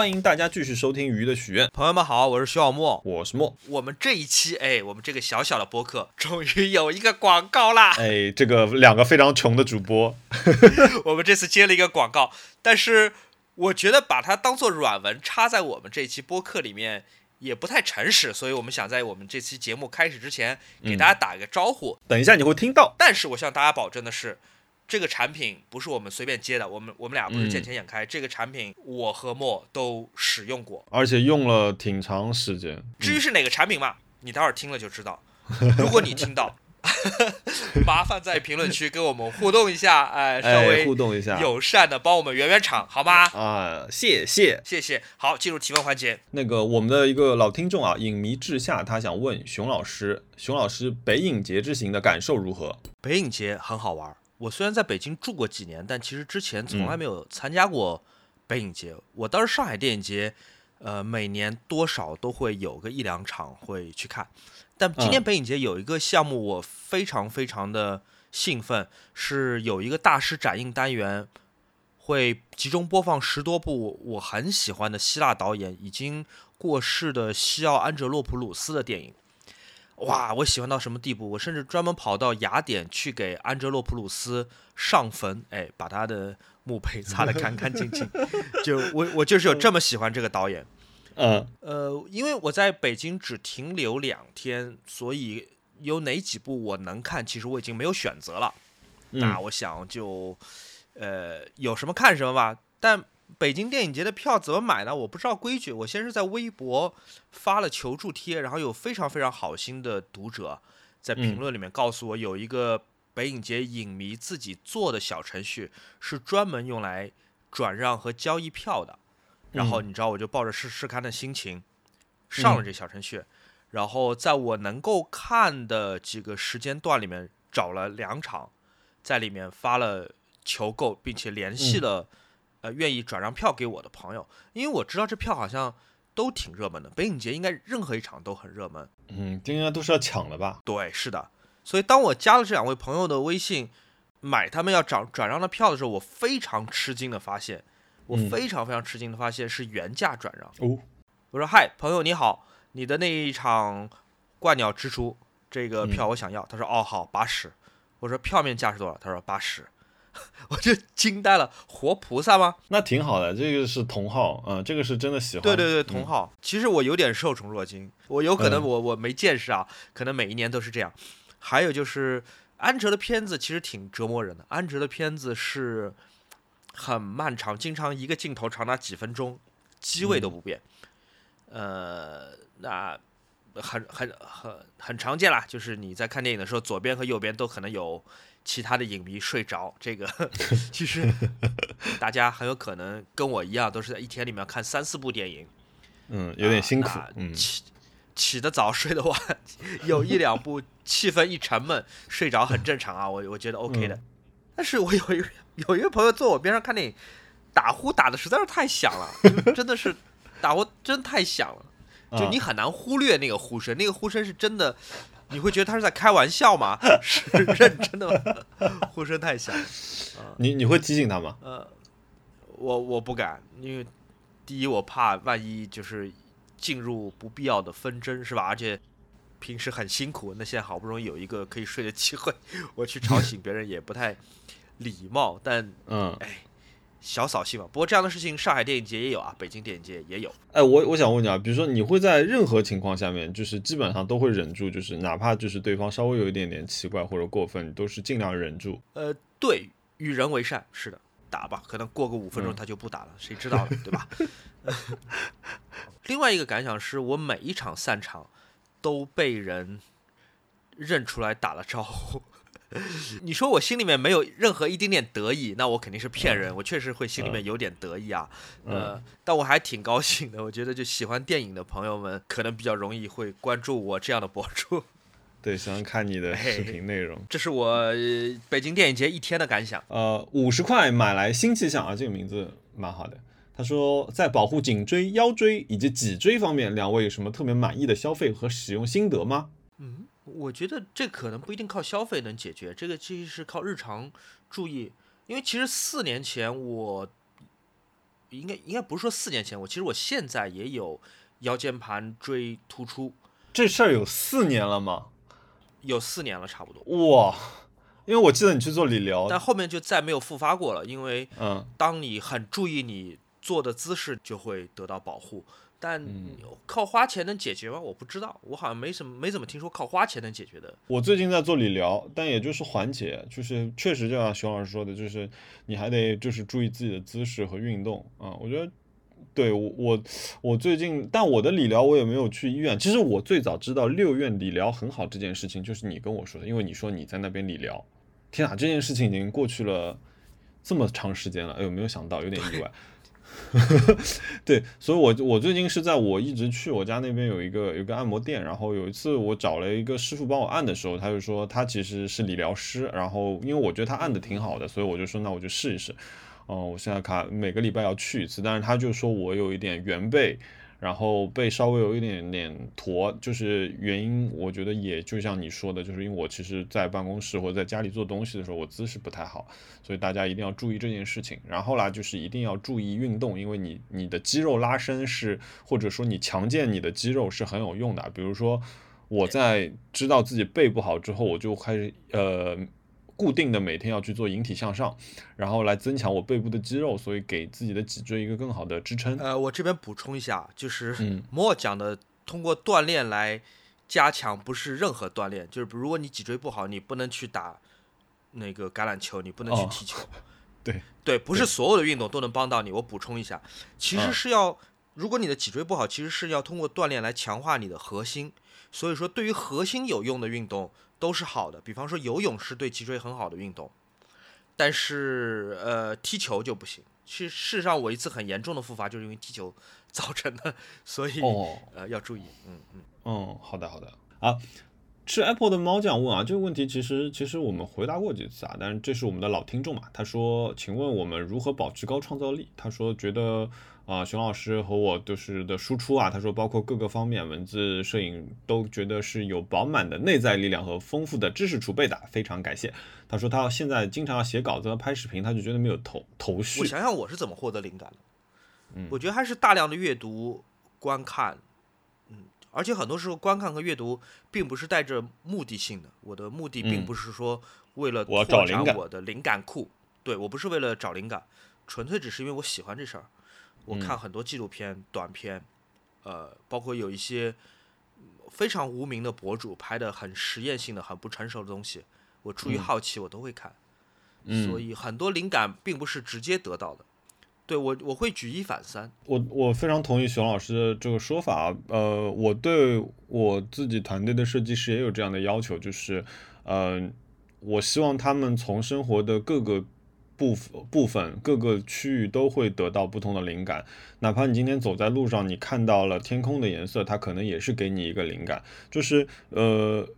欢迎大家继续收听《鱼的许愿》，朋友们好，我是徐小莫。我是莫。我们这一期，哎，我们这个小小的播客终于有一个广告啦！哎，这个两个非常穷的主播，我们这次接了一个广告，但是我觉得把它当做软文插在我们这期播客里面也不太诚实，所以我们想在我们这期节目开始之前给大家打一个招呼。等一下你会听到。但是我向大家保证的是。这个产品不是我们随便接的，我们我们俩不是见钱眼开。这个产品我和莫都使用过，而且用了挺长时间。至于是哪个产品嘛，你待会儿听了就知道。如果你听到，麻烦在评论区跟我们互动一下，哎，稍微互动一下，友善的帮我们圆圆场，好吗？啊，谢谢谢谢。好，进入提问环节。那个我们的一个老听众啊，影迷志夏，他想问熊老师，熊老师北影节之行的感受如何？北影节很好玩。我虽然在北京住过几年，但其实之前从来没有参加过北影节。我当时上海电影节，呃，每年多少都会有个一两场会去看。但今年北影节有一个项目，我非常非常的兴奋，是有一个大师展映单元，会集中播放十多部我很喜欢的希腊导演已经过世的西奥安哲洛普鲁斯的电影。哇，我喜欢到什么地步？我甚至专门跑到雅典去给安哲洛普鲁斯上坟，哎，把他的墓碑 擦得干干净净。就我，我就是有这么喜欢这个导演。嗯，呃，因为我在北京只停留两天，所以有哪几部我能看，其实我已经没有选择了。那我想就，呃，有什么看什么吧。但北京电影节的票怎么买呢？我不知道规矩。我先是在微博发了求助贴，然后有非常非常好心的读者在评论里面告诉我，有一个北影节影迷自己做的小程序，是专门用来转让和交易票的。然后你知道，我就抱着试试看的心情上了这小程序，然后在我能够看的几个时间段里面找了两场，在里面发了求购，并且联系了。呃，愿意转让票给我的朋友，因为我知道这票好像都挺热门的，北影节应该任何一场都很热门。嗯，应该都是要抢的吧？对，是的。所以当我加了这两位朋友的微信，买他们要转转让的票的时候，我非常吃惊的发现，我非常非常吃惊的发现是原价转让。哦，我说嗨，朋友你好，你的那一场《怪鸟之书》这个票我想要。他说哦好，八十。我说票面价是多少？他说八十。我就惊呆了，活菩萨吗？那挺好的，这个是同号，嗯，这个是真的喜欢。对对对，同号。其实我有点受宠若惊，我有可能我我没见识啊，可能每一年都是这样。还有就是安哲的片子其实挺折磨人的，安哲的片子是很漫长，经常一个镜头长达几分钟，机位都不变。呃，那很很很很常见啦，就是你在看电影的时候，左边和右边都可能有。其他的影迷睡着，这个 其实大家很有可能跟我一样，都是在一天里面看三四部电影，嗯，有点辛苦，嗯，起起得早，睡得晚，有一两部气氛一沉闷，睡着很正常啊，我我觉得 OK 的。但是我有一有一个朋友坐我边上看电影，打呼打的实在是太响了，真的是打呼真太响了，就你很难忽略那个呼声，那个呼声是真的。你会觉得他是在开玩笑吗？是认真的吗？呼声太响。你你会提醒他吗？呃，我我不敢，因为第一我怕万一就是进入不必要的纷争，是吧？而且平时很辛苦，那现在好不容易有一个可以睡的机会，我去吵醒别人也不太礼貌。但嗯，哎。小扫兴吧，不过这样的事情上海电影节也有啊，北京电影节也有。哎，我我想问你啊，比如说你会在任何情况下面，就是基本上都会忍住，就是哪怕就是对方稍微有一点点奇怪或者过分，你都是尽量忍住。呃，对，与人为善，是的，打吧，可能过个五分钟他就不打了，谁知道呢，对吧？另外一个感想是我每一场散场都被人认出来打了招呼。你说我心里面没有任何一丁点得意，那我肯定是骗人。我确实会心里面有点得意啊，呃，但我还挺高兴的。我觉得就喜欢电影的朋友们，可能比较容易会关注我这样的博主。对，喜欢看你的视频内容。这是我北京电影节一天的感想。呃，五十块买来新气象啊，这个名字蛮好的。他说，在保护颈椎、腰椎以及脊椎方面，两位有什么特别满意的消费和使用心得吗？嗯。我觉得这可能不一定靠消费能解决，这个其实是靠日常注意。因为其实四年前我应该应该不是说四年前，我其实我现在也有腰间盘椎突出，这事儿有四年了吗？有四年了，差不多。哇，因为我记得你去做理疗，但后面就再没有复发过了，因为嗯，当你很注意你做的姿势，就会得到保护。但嗯靠花钱能解决吗？我不知道，我好像没什么没怎么听说靠花钱能解决的。我最近在做理疗，但也就是缓解，就是确实就像熊老师说的，就是你还得就是注意自己的姿势和运动啊、我觉得。对我我我最近，但我的理疗我也没有去医院。其实我最早知道六院理疗很好这件事情，就是你跟我说的，因为你说你在那边理疗。天啊，这件事情已经过去了这么长时间了，哎呦，没有想到，有点意外。对，所以我我最近是在我一直去我家那边有一个有一个按摩店，然后有一次我找了一个师傅帮我按的时候，他就说他其实是理疗师，然后因为我觉得他按的挺好的，所以我就说那我就试一试。嗯、我现在看每个礼拜要去一次，但是他就说我有一点原背，然后背稍微有一点点驼，就是原因，我觉得也就像你说的，就是因为我其实，在办公室或者在家里做东西的时候，我姿势不太好，所以大家一定要注意这件事情。然后啦，就是一定要注意运动，因为你你的肌肉拉伸是，或者说你强健你的肌肉是很有用的。比如说我在知道自己背不好之后，我就开始呃。固定的每天要去做引体向上，然后来增强我背部的肌肉，所以给自己的脊椎一个更好的支撑。呃，我这边补充一下，就是嗯 莫讲的通过锻炼来加强，不是任何锻炼，就是如果你脊椎不好，你不能去打那个橄榄球，你不能去哦踢球。对对，不是所有的运动都能帮到你。我补充一下，其实嗯是要，如果你的脊椎不好，其实是要通过锻炼来强化你的核心。所以说，对于核心有用的运动都是好的，比方说游泳是对脊椎很好的运动，但是呃，踢球就不行。其实事实上，我一次很严重的复发就是因为踢球造成的，所以、哦，呃要注意。嗯嗯。嗯，好的好的啊。是 Apple 的猫酱问啊，这个问题其实其实我们回答过几次啊，但是这是我们的老听众嘛，他说，请问我们如何保持高创造力？他说觉得啊、熊老师和我就是的输出啊，他说包括各个方面，文字、摄影都觉得是有饱满的内在力量和丰富的知识储备的，非常感谢。他说他现在经常要写稿子和拍视频，他就觉得没有头头绪我。想想我是怎么获得灵感的，我觉得还是大量的阅读、观看，嗯，而且很多时候观看和阅读并不是带着目的性的，我的目的并嗯不是说为了我找灵感展我的灵感库，对我不是为了找灵感，纯粹只是因为我喜欢这事儿。我看很多纪录片、短片，呃，包括有一些嗯非常无名的博主拍的很实验性的、很不成熟的东西，我出于好奇我都会看。嗯所以很多灵感并不是直接得到的。对我，我会举一反三。我我非常同意熊老师的这个说法。呃，我对我自己团队的设计师也有这样的要求，就是，呃，我希望他们从生活的各个部分部分各个区域都会得到不同的灵感。哪怕你今天走在路上，你看到了天空的颜色，它可能也是给你一个灵感。就是呃。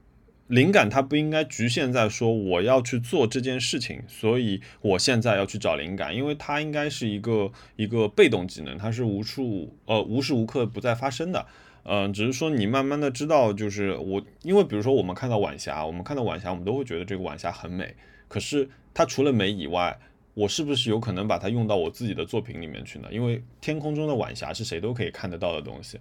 灵感它不应该局限在说我要去做这件事情，所以我现在要去找灵感，因为它应该是一个一个被动技能，它是无处呃无时无刻不在发生的。嗯、只是说你慢慢的知道，就是我，因为比如说我们看到晚霞，我们看到晚霞，我们都会觉得这个晚霞很美，可是它除了美以外，我是不是有可能把它用到我自己的作品里面去呢？因为天空中的晚霞是谁都可以看得到的东西，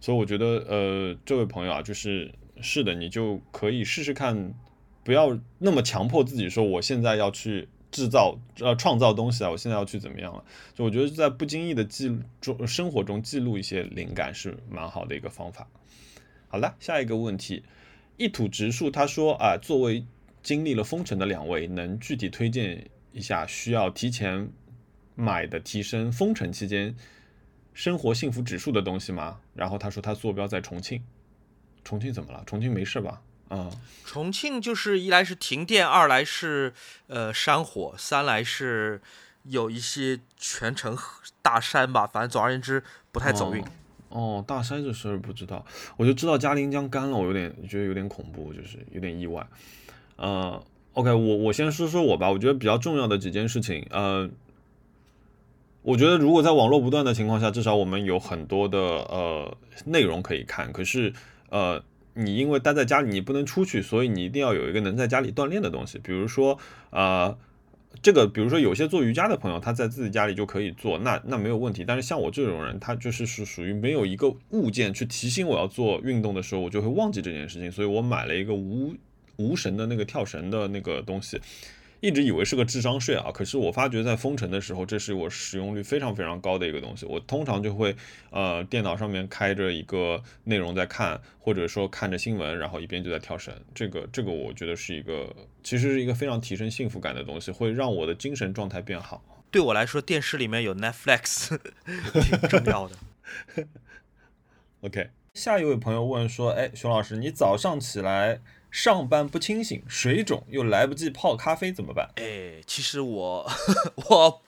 所以我觉得，呃，这位朋友啊，就是是的，你就可以试试看，不要那么强迫自己说我现在要去制造呃创造东西啊，我现在要去怎么样了？就我觉得在不经意的记录中生活中记录一些灵感是蛮好的一个方法。好了，下一个问题，一土植树他说啊，作为经历了封城的两位，能具体推荐一下需要提前买的提升封城期间生活幸福指数的东西吗？然后他说他坐标在重庆，重庆怎么了？重庆没事吧？啊、重庆就是一来是停电，二来是呃山火，三来是有一些全程大山吧，反正总而言之不太走运。哦，大山这事儿不知道，我就知道嘉陵江干了，我有点觉得有点恐怖，就是有点意外。呃，OK，我我先说说我吧，我觉得比较重要的几件事情，呃，我觉得如果在网络不断的情况下，至少我们有很多的呃内容可以看，可是呃。你因为待在家里，你不能出去，所以你一定要有一个能在家里锻炼的东西，比如说，呃，这个，比如说有些做瑜伽的朋友，他在自己家里就可以做，那那没有问题。但是像我这种人，他就是是属于没有一个物件去提醒我要做运动的时候，我就会忘记这件事情。所以我买了一个无无绳的那个跳绳的那个东西。一直以为是个智商税啊，可是我发觉在封城的时候，这是我使用率非常非常高的一个东西。我通常就会呃电脑上面开着一个内容在看，或者说看着新闻，然后一边就在跳绳。这个这个我觉得是一个其实是一个非常提升幸福感的东西，会让我的精神状态变好。对我来说，电视里面有 Netflix 挺重要的。OK，下一位朋友问说：“哎，熊老师，你早上起来？”上班不清醒，水肿又来不及泡咖啡怎么办？哎，其实我 我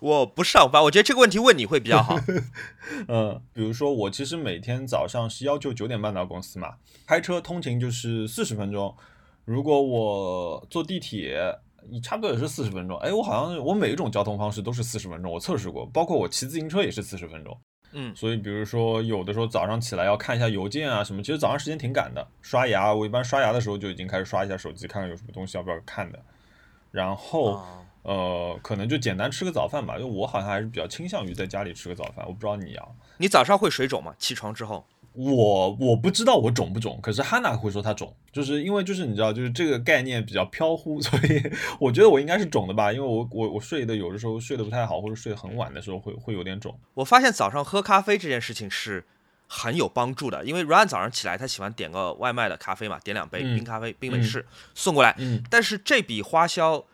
我不上班，我觉得这个问题问你会比较好。嗯，比如说我其实每天早上是要求九点半到公司嘛，开车通勤就是四十分钟，如果我坐地铁，你差不多也是四十分钟。哎，我好像我每一种交通方式都是四十分钟，我测试过，包括我骑自行车也是四十分钟。嗯，所以比如说有的时候早上起来要看一下邮件啊什么，其实早上时间挺赶的。刷牙，我一般刷牙的时候就已经开始刷一下手机，看看有什么东西要不要看的。然后呃，可能就简单吃个早饭吧，因为我好像还是比较倾向于在家里吃个早饭。我不知道你啊，你早上会水肿吗？起床之后？我我不知道我肿不肿，可是哈娜会说她肿，就是因为就是你知道，就是这个概念比较飘忽，所以我觉得我应该是肿的吧，因为我我我睡的有的时候睡得不太好，或者睡得很晚的时候会会有点肿。我发现早上喝咖啡这件事情是很有帮助的，因为 Ryan 早上起来他喜欢点个外卖的咖啡嘛，点两杯冰咖啡、冰美式送过来，但是这笔花销。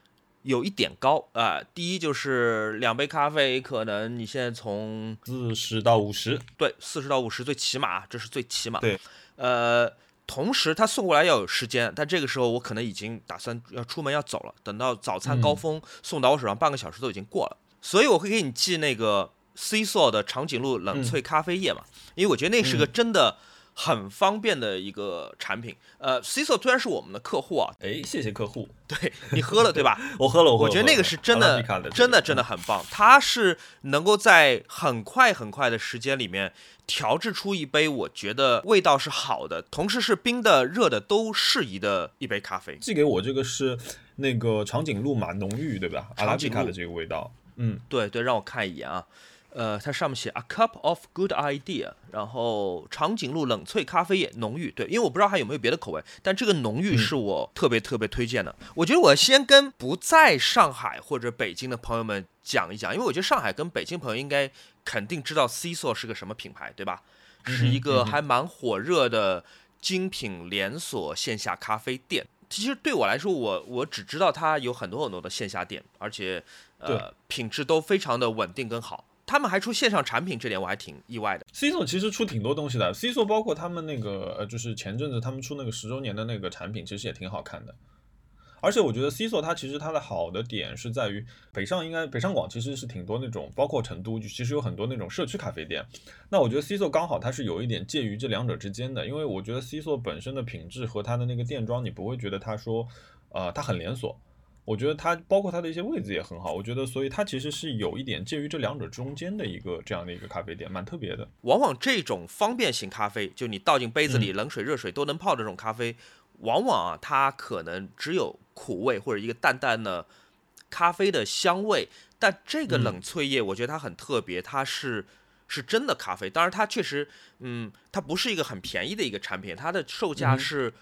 有一点高啊，第一就是两杯咖啡，可能你现在从四十到五十，对，四十到五十最起码，这是最起码。对，呃，同时他送过来要有时间，但这个时候我可能已经打算要出门要走了，等到早餐高峰送到我手上，半个小时都已经过了，所以我会给你寄那个 C s o 的长颈鹿冷萃咖啡液嘛，因为我觉得那是个真的。很方便的一个产品，呃，Ciso 虽然是我们的客户啊，哎，谢谢客户，对你喝了对吧？我喝了，我觉得那个是真的，真的真的很棒。它是能够在很快很快的时间里面调制出一杯我觉得味道是好的，同时是冰的、热的都适宜的一杯咖啡。寄给我这个是那个长颈鹿嘛，浓郁对吧？阿拉比卡的这个味道，嗯，对对，让我看一眼啊。呃，它上面写 a cup of good idea，然后长颈鹿冷萃咖啡液浓郁，对，因为我不知道还有没有别的口味，但这个浓郁是我特别特别推荐的。我觉得我先跟不在上海或者北京的朋友们讲一讲，因为我觉得上海跟北京朋友应该肯定知道 C 座是个什么品牌，对吧？是一个还蛮火热的精品连锁线下咖啡店。其实对我来说，我我只知道它有很多很多的线下店，而且呃品质都非常的稳定跟好。他们还出线上产品，这点我还挺意外的。C 座其实出挺多东西的，C 座包括他们那个呃，就是前阵子他们出那个十周年的那个产品，其实也挺好看的。而且我觉得 C 座它其实它的好的点是在于北上应该北上广其实是挺多那种，包括成都其实有很多那种社区咖啡店。那我觉得 C 座刚好它是有一点介于这两者之间的，因为我觉得 C 座本身的品质和它的那个店装，你不会觉得它说呃它很连锁。我觉得它包括它的一些位置也很好，我觉得所以它其实是有一点介于这两者中间的一个这样的一个咖啡店，蛮特别的。往往这种方便型咖啡，就你倒进杯子里，冷水、热水都能泡这种咖啡，往往啊它可能只有苦味或者一个淡淡的咖啡的香味。但这个冷萃液，我觉得它很特别，它是是真的咖啡。当然它确实，嗯，它不是一个很便宜的一个产品，它的售价是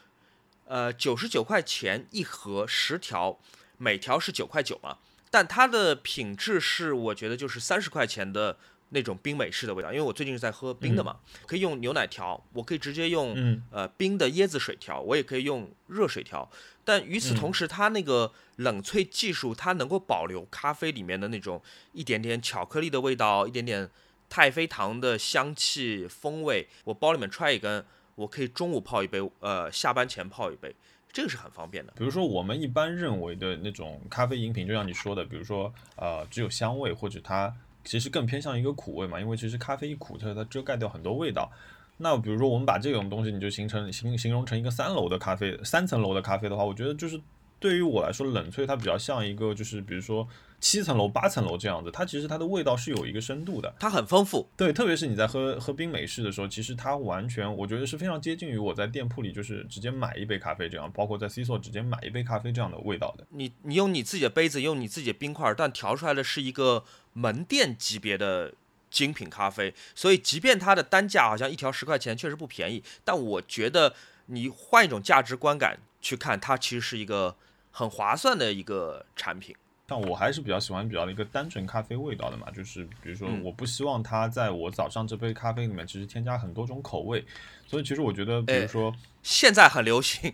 呃九十九块钱一盒十条。每条是九块九嘛，但它的品质是我觉得就是三十块钱的那种冰美式的味道，因为我最近是在喝冰的嘛，可以用牛奶调，我可以直接用呃冰的椰子水调，我也可以用热水调，但与此同时，它那个冷萃技术，它能够保留咖啡里面的那种一点点巧克力的味道，一点点太妃糖的香气风味，我包里面揣一根，我可以中午泡一杯，呃下班前泡一杯。这个是很方便的。比如说，我们一般认为的那种咖啡饮品，就像你说的，比如说，呃，只有香味，或者它其实更偏向一个苦味嘛。因为其实咖啡一苦，它它遮盖掉很多味道。那比如说，我们把这种东西，你就形成形形容成一个三楼的咖啡，三层楼的咖啡的话，我觉得就是对于我来说，冷萃它比较像一个，就是比如说七层楼、八层楼这样子，它其实它的味道是有一个深度的，它很丰富。对，特别是你在喝喝冰美式的时候，其实它完全我觉得是非常接近于我在店铺里就是直接买一杯咖啡这样，包括在 C 座直接买一杯咖啡这样的味道的。你你用你自己的杯子，用你自己的冰块，但调出来的是一个门店级别的精品咖啡，所以即便它的单价好像一条十块钱，确实不便宜，但我觉得你换一种价值观感去看，它其实是一个很划算的一个产品。像我还是比较喜欢比较一个单纯咖啡味道的嘛，就是比如说我不希望它在我早上这杯咖啡里面其实添加很多种口味，所以其实我觉得，比如说现在很流行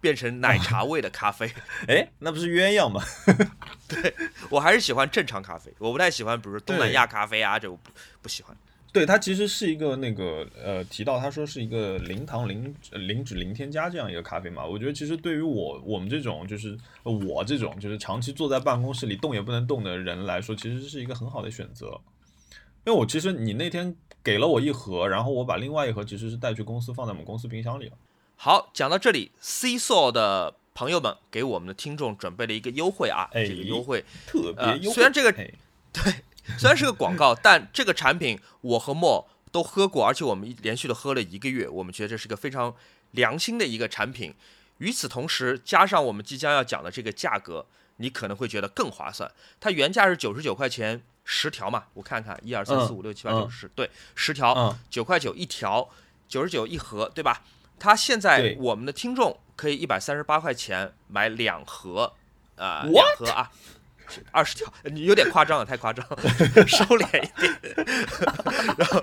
变成奶茶味的咖啡，哎，那不是鸳鸯吗？对我还是喜欢正常咖啡，我不太喜欢，比如说东南亚咖啡啊，这我不不喜欢。对，它其实是一个那个呃，提到他说是一个零糖、零零脂、零添加这样一个咖啡嘛。我觉得其实对于我我们这种就是我这种就是长期坐在办公室里动也不能动的人来说，其实是一个很好的选择。因为我其实你那天给了我一盒，然后我把另外一盒其实是带去公司放在我们公司冰箱里了。好，讲到这里，C s o 的朋友们给我们的听众准备了一个优惠啊，这个优惠特别优惠，虽然这个对。虽然是个广告，但这个产品我和莫都喝过，而且我们连续的喝了一个月，我们觉得这是个非常良心的一个产品。与此同时，加上我们即将要讲的这个价格，你可能会觉得更划算。它原价是九十九块钱十条嘛？我看看，一二三四五六七八九十，对，十条九块九一条，九十九一盒，对吧？它现在我们的听众可以一百三十八块钱买两盒，啊，两盒啊。二十条，你有点夸张了，太夸张，收敛一点。然后，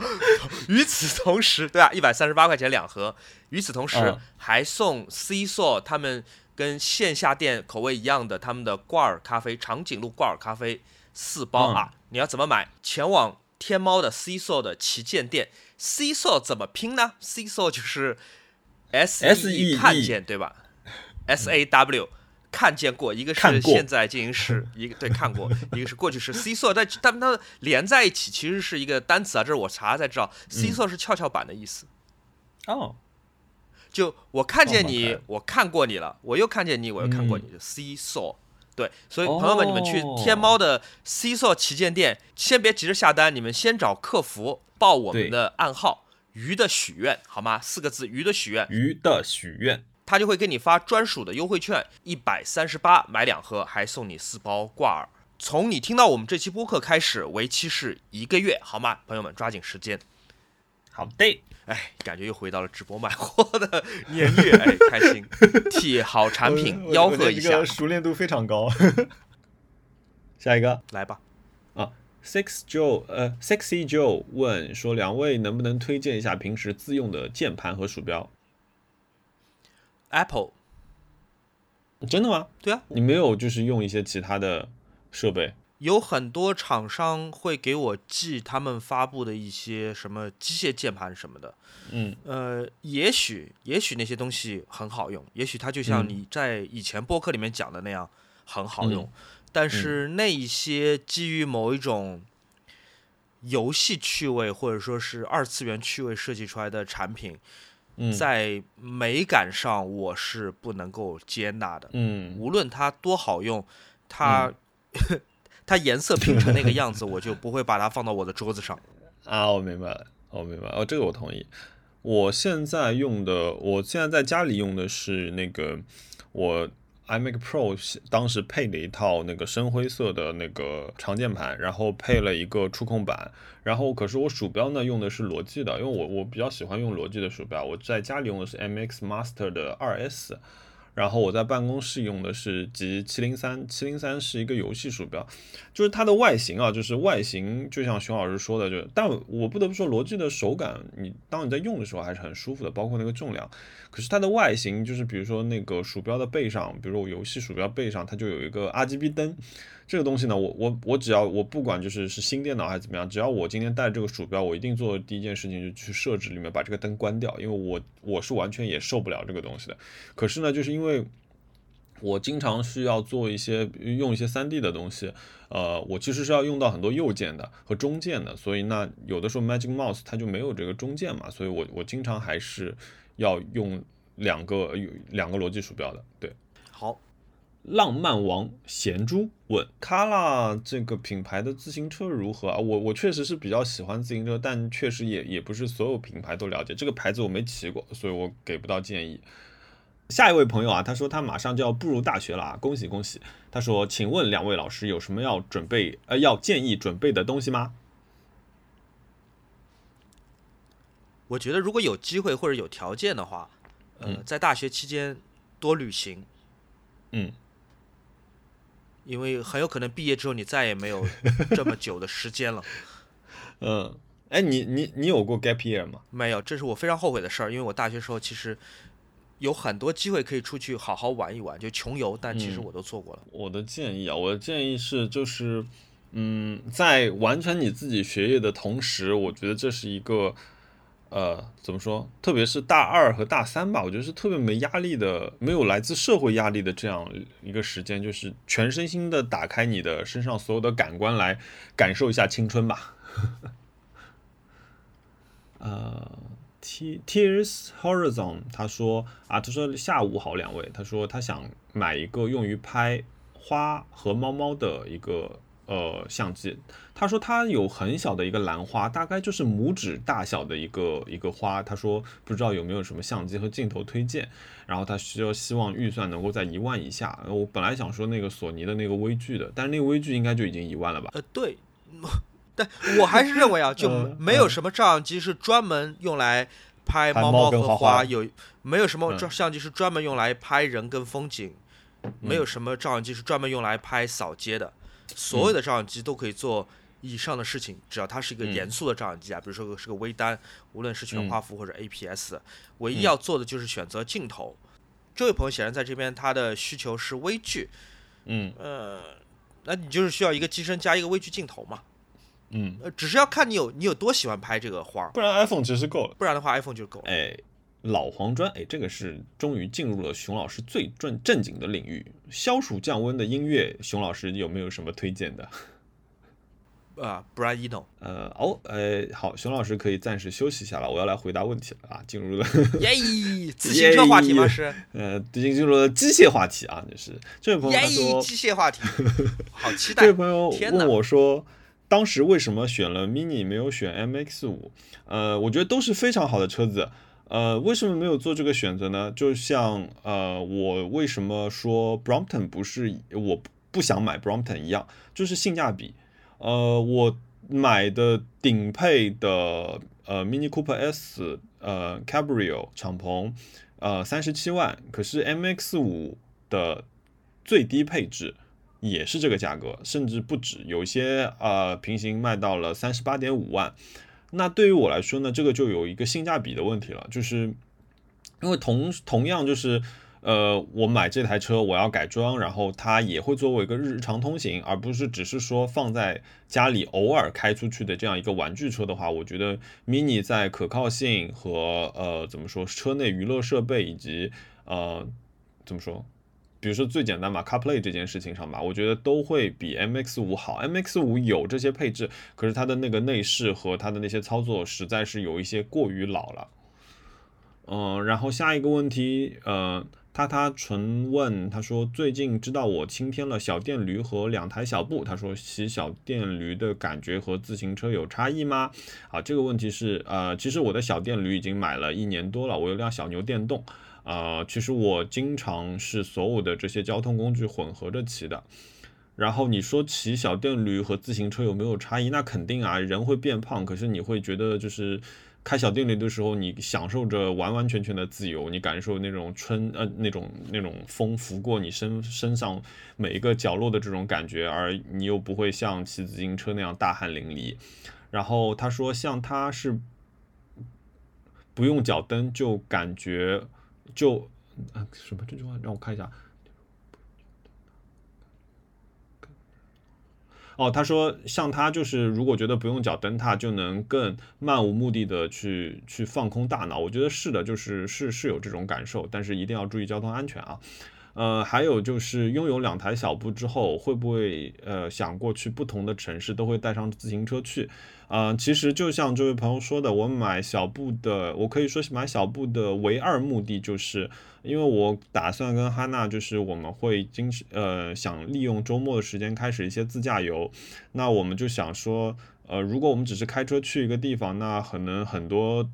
与此同时，对吧？一百三十八块钱两盒。与此同时，还送 C 座他们跟线下店口味一样的他们的挂耳咖啡，长颈鹿挂耳咖啡四包啊！你要怎么买？前往天猫的 C 座的旗舰店。C 座怎么拼呢？C 座就是 S E 看见对吧？S A W。看见过，一个是现在进行时，一个对看过，一个是过去式。C 座在他们它连在一起，其实是一个单词啊，这是我查才知道。C 座是跷跷板的意思。哦，就我看见你，我看过你了，我又看见你，我又看过你。C 座，对，所以朋友们，你们去天猫的 C 座旗舰店，先别急着下单，你们先找客服报我们的暗号“鱼的许愿”，好吗？四个字“鱼的许愿”，鱼的许愿。他就会给你发专属的优惠券，一百三十八买两盒，还送你四包挂耳。从你听到我们这期播客开始，为期是一个月，好吗？朋友们抓紧时间。好的，哎，感觉又回到了直播卖货的年月，哎，开心，替好产品吆喝一下，熟练度非常高。下一个，来吧。啊，Six Joe，呃，Sexy Joe 问说，两位能不能推荐一下平时自用的键盘和鼠标？Apple，真的吗？对啊，你没有就是用一些其他的设备？有很多厂商会给我寄他们发布的一些什么机械键盘什么的。嗯，呃，也许也许那些东西很好用，也许它就像你在以前播客里面讲的那样很好用。但是那一些基于某一种游戏趣味或者说是二次元趣味设计出来的产品。在美感上，我是不能够接纳的。嗯，无论它多好用，它 它颜色拼成那个样子，我就不会把它放到我的桌子上。啊，我明白了，我明白了哦，这个我同意。我现在用的，我现在在家里用的是那个我。iMac Pro 当时配的一套那个深灰色的那个长键盘，然后配了一个触控板，然后可是我鼠标呢用的是罗技的，因为我我比较喜欢用罗技的鼠标，我在家里用的是 MX Master 的二 S。然后我在办公室用的是 G 七零三，七零三是一个游戏鼠标，就是它的外形啊，就是外形就像熊老师说的，就但我不得不说，罗技的手感，你当你在用的时候还是很舒服的，包括那个重量。可是它的外形就是，比如说那个鼠标的背上，比如说我游戏鼠标背上，它就有一个 RGB 灯。这个东西呢，我我我只要我不管就是是新电脑还是怎么样，只要我今天带这个鼠标，我一定做的第一件事情就去设置里面把这个灯关掉，因为我我是完全也受不了这个东西的。可是呢，就是因为我经常需要做一些用一些三 D 的东西，呃，我其实是要用到很多右键的和中键的，所以那有的时候 Magic Mouse 它就没有这个中键嘛，所以我我经常还是要用两个有两个逻辑鼠标的，对。好。浪漫王贤珠问：卡拉这个品牌的自行车如何啊？我我确实是比较喜欢自行车，但确实也也不是所有品牌都了解。这个牌子我没骑过，所以我给不到建议。下一位朋友啊，他说他马上就要步入大学了啊，恭喜恭喜！他说，请问两位老师有什么要准备呃要建议准备的东西吗？我觉得如果有机会或者有条件的话，呃，在大学期间多旅行，嗯，因为很有可能毕业之后你再也没有这么久的时间了。嗯，哎，你你你有过 gap year 吗？没有，这是我非常后悔的事儿，因为我大学时候其实有很多机会可以出去好好玩一玩，就穷游，但其实我都错过了。我的建议啊，我的建议是就是，嗯，在完成你自己学业的同时，我觉得这是一个。呃，怎么说？特别是大二和大三吧，我觉得是特别没压力的，没有来自社会压力的这样一个时间，就是全身心的打开你的身上所有的感官来感受一下青春吧。呃，T Tears Horizon 他说啊，他说下午好两位，他说他想买一个用于拍花和猫猫的一个。呃，相机，他说他有很小的一个兰花，大概就是拇指大小的一个一个花。他说不知道有没有什么相机和镜头推荐，然后他需要希望预算能够在一万以下。我本来想说那个索尼的那个微距的，但是那个微距应该就已经一万了吧？呃，对，但我还是认为啊，就没有什么照相机是专门用来拍猫猫和花，有没有什么照相机是专门用来拍人跟风景？没有什么照相机是专门用来拍扫街的。所有的照相机都可以做以上的事情，只要它是一个严肃的照相机啊，比如说是个微单，无论是全画幅或者 APS，唯一要做的就是选择镜头。这位朋友显然在这边他的需求是微距，嗯，呃，那你就是需要一个机身加一个微距镜头嘛，嗯，呃，只是要看你有你有多喜欢拍这个花，不然 iPhone 其实够了，不然的话 iPhone 就够了，哎。老黄砖，哎，这个是终于进入了熊老师最正正经的领域，消暑降温的音乐，熊老师有没有什么推荐的？啊，Brian Eno。呃，哦，呃，好，熊老师可以暂时休息一下了，我要来回答问题了啊，进入了耶，自行车话题吗？是，呃，已经进入了机械话题啊，就是这位朋友他说机械话题，好期待。这位朋友问我说，当时为什么选了 Mini 没有选 MX 五？呃，我觉得都是非常好的车子。呃，为什么没有做这个选择呢？就像呃，我为什么说 Brompton 不是我不想买 Brompton 一样，就是性价比。呃，我买的顶配的呃 Mini Cooper S 呃 Cabrio 敞篷呃三十七万，可是 MX 五的最低配置也是这个价格，甚至不止，有些呃平行卖到了三十八点五万。那对于我来说呢，这个就有一个性价比的问题了，就是因为同同样就是，呃，我买这台车我要改装，然后它也会作为一个日常通行，而不是只是说放在家里偶尔开出去的这样一个玩具车的话，我觉得 Mini 在可靠性和呃怎么说车内娱乐设备以及呃怎么说？比如说最简单嘛，CarPlay 这件事情上吧，我觉得都会比 MX 五好。MX 五有这些配置，可是它的那个内饰和它的那些操作实在是有一些过于老了。嗯，然后下一个问题，呃，他他纯问，他说最近知道我亲添了小电驴和两台小布，他说骑小电驴的感觉和自行车有差异吗？啊，这个问题是，呃，其实我的小电驴已经买了一年多了，我有辆小牛电动。啊，其实我经常是所有的这些交通工具混合着骑的。然后你说骑小电驴和自行车有没有差异？那肯定啊，人会变胖，可是你会觉得就是开小电驴的时候，你享受着完完全全的自由，你感受那种春呃那种那种风拂过你身身上每一个角落的这种感觉，而你又不会像骑自行车那样大汗淋漓。然后他说，像他是不用脚蹬就感觉。就啊什么这句话让我看一下。哦，他说像他就是如果觉得不用脚蹬踏就能更漫无目的的去去放空大脑，我觉得是的，就是是是有这种感受，但是一定要注意交通安全啊。呃，还有就是拥有两台小布之后，会不会呃想过去不同的城市都会带上自行车去？啊，其实就像这位朋友说的，我买小布的，我可以说是买小布的唯二目的，就是因为我打算跟哈娜，就是我们会经呃想利用周末的时间开始一些自驾游，那我们就想说，呃，如果我们只是开车去一个地方，那可能很多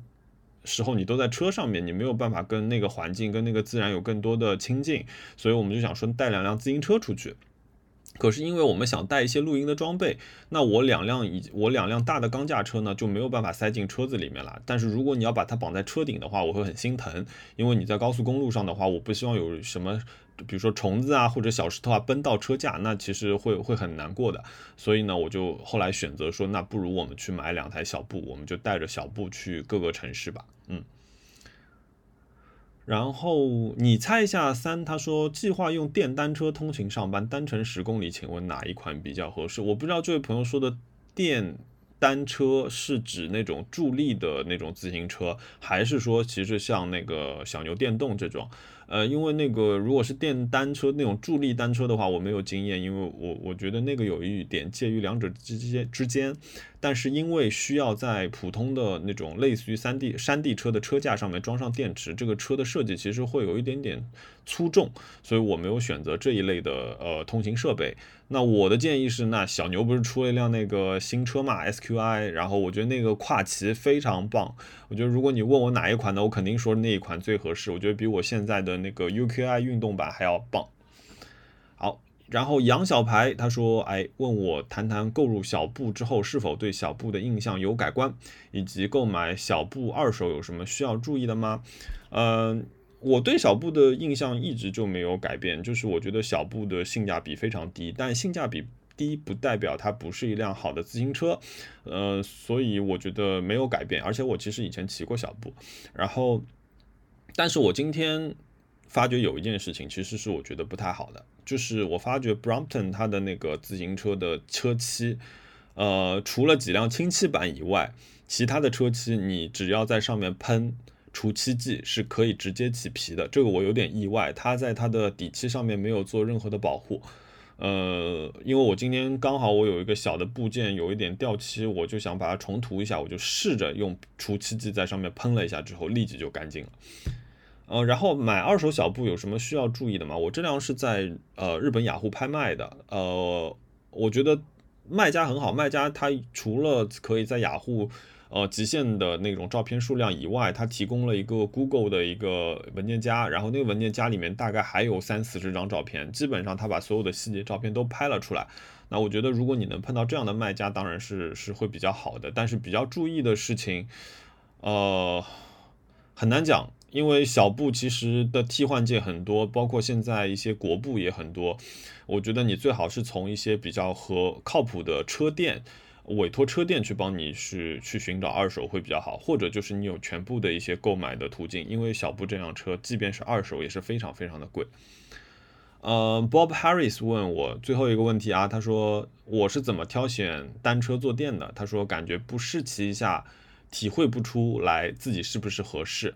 时候你都在车上面，你没有办法跟那个环境、跟那个自然有更多的亲近，所以我们就想说带两辆自行车出去。可是因为我们想带一些露营的装备，那我两辆以我两辆大的钢架车呢就没有办法塞进车子里面了。但是如果你要把它绑在车顶的话，我会很心疼，因为你在高速公路上的话，我不希望有什么，比如说虫子啊或者小石头啊奔到车架，那其实会会很难过的。所以呢，我就后来选择说，那不如我们去买两台小布，我们就带着小布去各个城市吧。嗯。然后你猜一下，三他说计划用电单车通勤上班，单程十公里，请问哪一款比较合适？我不知道这位朋友说的电单车是指那种助力的那种自行车，还是说其实像那个小牛电动这种？呃，因为那个如果是电单车那种助力单车的话，我没有经验，因为我我觉得那个有一点介于两者之间之间。但是因为需要在普通的那种类似于山地山地车的车架上面装上电池，这个车的设计其实会有一点点粗重，所以我没有选择这一类的呃通行设备。那我的建议是，那小牛不是出了一辆那个新车嘛，SQI，然后我觉得那个跨骑非常棒。我觉得如果你问我哪一款呢，我肯定说那一款最合适。我觉得比我现在的那个 UQI 运动版还要棒。然后杨小排他说：“哎，问我谈谈购入小布之后是否对小布的印象有改观，以及购买小布二手有什么需要注意的吗？”嗯，我对小布的印象一直就没有改变，就是我觉得小布的性价比非常低，但性价比低不代表它不是一辆好的自行车，呃，所以我觉得没有改变。而且我其实以前骑过小布，然后，但是我今天发觉有一件事情，其实是我觉得不太好的。就是我发觉 Brompton 它的那个自行车的车漆，呃，除了几辆氢气版以外，其他的车漆你只要在上面喷除漆剂是可以直接起皮的。这个我有点意外，它在它的底漆上面没有做任何的保护。呃，因为我今天刚好我有一个小的部件有一点掉漆，我就想把它重涂一下，我就试着用除漆剂在上面喷了一下之后，立即就干净了。呃，然后买二手小布有什么需要注意的吗？我这辆是在呃日本雅虎拍卖的，呃，我觉得卖家很好，卖家他除了可以在雅虎呃极限的那种照片数量以外，他提供了一个 Google 的一个文件夹，然后那个文件夹里面大概还有三四十张照片，基本上他把所有的细节照片都拍了出来。那我觉得如果你能碰到这样的卖家，当然是是会比较好的，但是比较注意的事情，呃，很难讲。因为小布其实的替换件很多，包括现在一些国布也很多。我觉得你最好是从一些比较和靠谱的车店委托车店去帮你去去寻找二手会比较好，或者就是你有全部的一些购买的途径。因为小布这辆车即便是二手也是非常非常的贵。呃，Bob Harris 问我最后一个问题啊，他说我是怎么挑选单车坐垫的？他说感觉不试骑一下，体会不出来自己是不是合适。